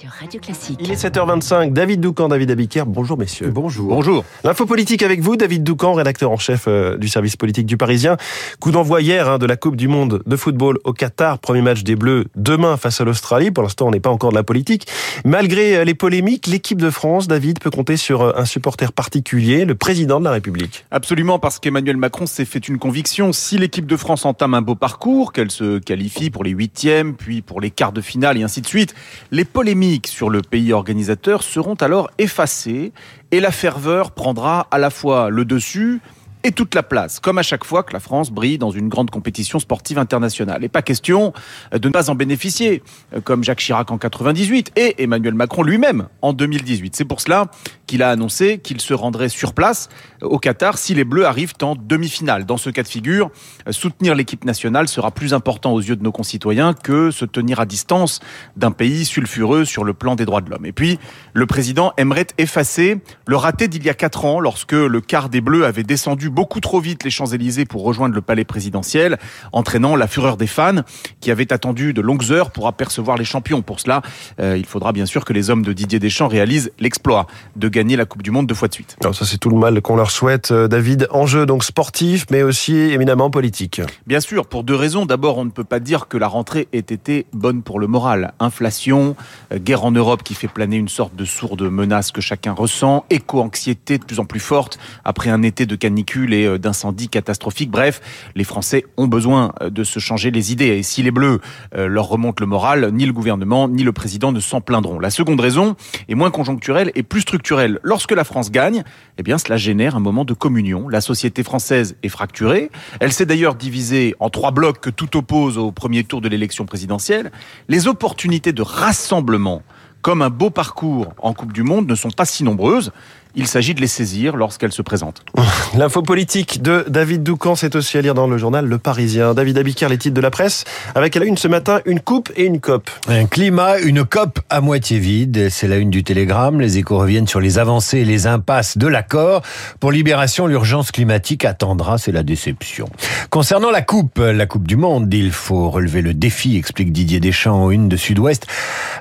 sur Radio Classique. Il est 7h25. David Doucan, David Abiker. Bonjour messieurs. Bonjour. Bonjour. L'info politique avec vous, David Doucan, rédacteur en chef euh, du service politique du Parisien. Coup d'envoi hier hein, de la Coupe du Monde de football au Qatar. Premier match des Bleus demain face à l'Australie. Pour l'instant, on n'est pas encore de la politique. Malgré euh, les polémiques, l'équipe de France, David, peut compter sur euh, un supporter particulier, le président de la République. Absolument, parce qu'Emmanuel Macron s'est fait une conviction. Si l'équipe de France entame un beau parcours, qu'elle se qualifie pour les huitièmes, puis pour les quarts de finale et ainsi de suite, les polémiques sur le pays organisateur seront alors effacées et la ferveur prendra à la fois le dessus et toute la place, comme à chaque fois que la France brille dans une grande compétition sportive internationale. Et pas question de ne pas en bénéficier, comme Jacques Chirac en 98 et Emmanuel Macron lui-même en 2018. C'est pour cela qu'il a annoncé qu'il se rendrait sur place au Qatar si les Bleus arrivent en demi-finale. Dans ce cas de figure, soutenir l'équipe nationale sera plus important aux yeux de nos concitoyens que se tenir à distance d'un pays sulfureux sur le plan des droits de l'homme. Et puis, le président aimerait effacer le raté d'il y a quatre ans lorsque le quart des Bleus avait descendu beaucoup trop vite les Champs-Élysées pour rejoindre le palais présidentiel, entraînant la fureur des fans qui avaient attendu de longues heures pour apercevoir les champions. Pour cela, euh, il faudra bien sûr que les hommes de Didier Deschamps réalisent l'exploit de gagner la Coupe du Monde deux fois de suite. Alors ça c'est tout le mal qu'on leur souhaite, euh, David. Enjeu donc sportif, mais aussi éminemment politique. Bien sûr, pour deux raisons. D'abord, on ne peut pas dire que la rentrée ait été bonne pour le moral. Inflation, euh, guerre en Europe qui fait planer une sorte de sourde menace que chacun ressent, éco-anxiété de plus en plus forte après un été de canicule et euh, d'incendies catastrophiques. Bref, les Français ont besoin euh, de se changer les idées. Et si les Bleus euh, leur remontent le moral, ni le gouvernement ni le président ne s'en plaindront. La seconde raison est moins conjoncturelle et plus structurelle. Lorsque la France gagne, eh bien, cela génère un moment de communion. La société française est fracturée. Elle s'est d'ailleurs divisée en trois blocs que tout oppose au premier tour de l'élection présidentielle. Les opportunités de rassemblement comme un beau parcours en Coupe du Monde ne sont pas si nombreuses il s'agit de les saisir lorsqu'elles se présentent. L'info politique de David Doucan, c'est aussi à lire dans le journal Le Parisien. David Abiker, les titres de la presse, avec à la une ce matin une coupe et une COP. Un climat, une COP à moitié vide, c'est la une du Télégramme. Les échos reviennent sur les avancées et les impasses de l'accord. Pour Libération, l'urgence climatique attendra, c'est la déception. Concernant la coupe, la coupe du monde, il faut relever le défi, explique Didier Deschamps aux une de Sud-Ouest.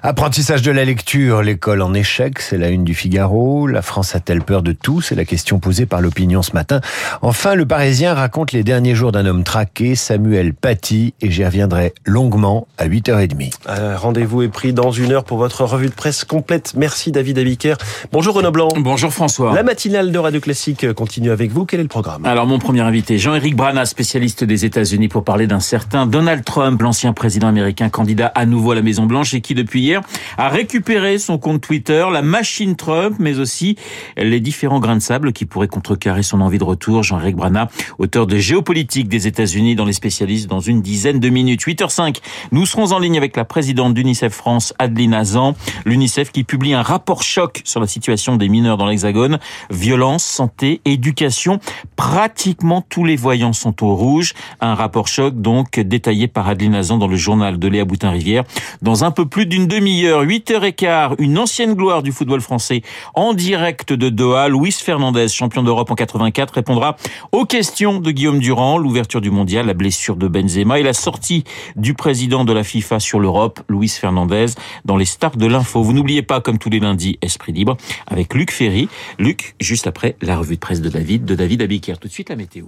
Apprentissage de la lecture, l'école en échec, c'est la une du Figaro. La France a-t-elle peur de tout? C'est la question posée par l'opinion ce matin. Enfin, le Parisien raconte les derniers jours d'un homme traqué, Samuel Paty, et j'y reviendrai longuement à 8h30. Euh, Rendez-vous est pris dans une heure pour votre revue de presse complète. Merci David Abiker. Bonjour Renaud Blanc. Bonjour François. La matinale de Radio Classique continue avec vous. Quel est le programme? Alors mon premier invité, Jean-Éric Brana, spécialiste des États-Unis, pour parler d'un certain Donald Trump, l'ancien président américain candidat à nouveau à la Maison Blanche et qui depuis hier a récupéré son compte Twitter, la machine Trump, mais aussi les différents grains de sable qui pourraient contrecarrer son envie de retour. Jean-Éric Brana, auteur de Géopolitique des États-Unis dans les spécialistes dans une dizaine de minutes. 8h05, nous serons en ligne avec la présidente d'UNICEF France, Adeline Azan. L'UNICEF qui publie un rapport choc sur la situation des mineurs dans l'Hexagone. Violence, santé, éducation. Pratiquement tous les voyants sont au rouge. Un rapport choc donc détaillé par Adeline Azan dans le journal de Léa Boutin-Rivière. Dans un peu plus d'une demi-heure, 8h15, une ancienne gloire du football français en direct de Doha, Luis Fernandez, champion d'Europe en 84, répondra aux questions de Guillaume Durand, l'ouverture du mondial, la blessure de Benzema et la sortie du président de la FIFA sur l'Europe, Luis Fernandez, dans les stars de l'info. Vous n'oubliez pas, comme tous les lundis, Esprit Libre, avec Luc Ferry. Luc, juste après la revue de presse de David, de David Abiker. Tout de suite, la météo.